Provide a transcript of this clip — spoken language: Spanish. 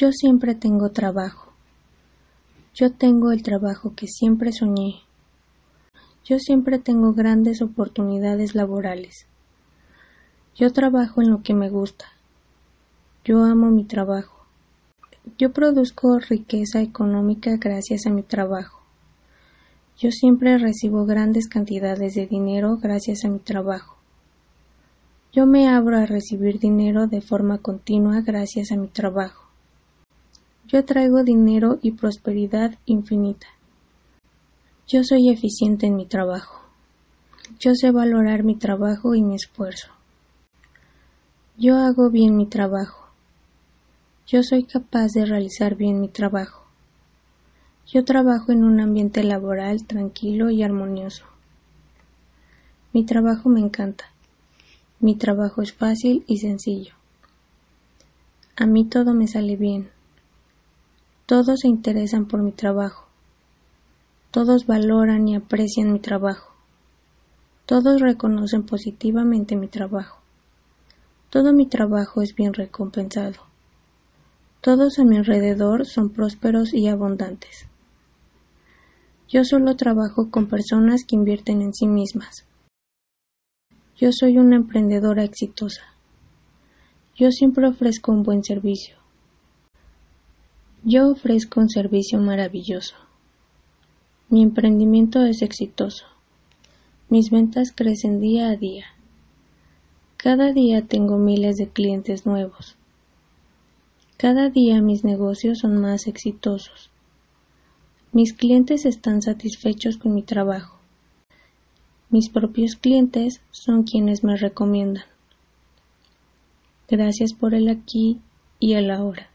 Yo siempre tengo trabajo. Yo tengo el trabajo que siempre soñé. Yo siempre tengo grandes oportunidades laborales. Yo trabajo en lo que me gusta. Yo amo mi trabajo. Yo produzco riqueza económica gracias a mi trabajo. Yo siempre recibo grandes cantidades de dinero gracias a mi trabajo. Yo me abro a recibir dinero de forma continua gracias a mi trabajo. Yo traigo dinero y prosperidad infinita. Yo soy eficiente en mi trabajo. Yo sé valorar mi trabajo y mi esfuerzo. Yo hago bien mi trabajo. Yo soy capaz de realizar bien mi trabajo. Yo trabajo en un ambiente laboral tranquilo y armonioso. Mi trabajo me encanta. Mi trabajo es fácil y sencillo. A mí todo me sale bien. Todos se interesan por mi trabajo. Todos valoran y aprecian mi trabajo. Todos reconocen positivamente mi trabajo. Todo mi trabajo es bien recompensado. Todos a mi alrededor son prósperos y abundantes. Yo solo trabajo con personas que invierten en sí mismas. Yo soy una emprendedora exitosa. Yo siempre ofrezco un buen servicio. Yo ofrezco un servicio maravilloso. Mi emprendimiento es exitoso. Mis ventas crecen día a día. Cada día tengo miles de clientes nuevos. Cada día mis negocios son más exitosos. Mis clientes están satisfechos con mi trabajo. Mis propios clientes son quienes me recomiendan. Gracias por el aquí y el ahora.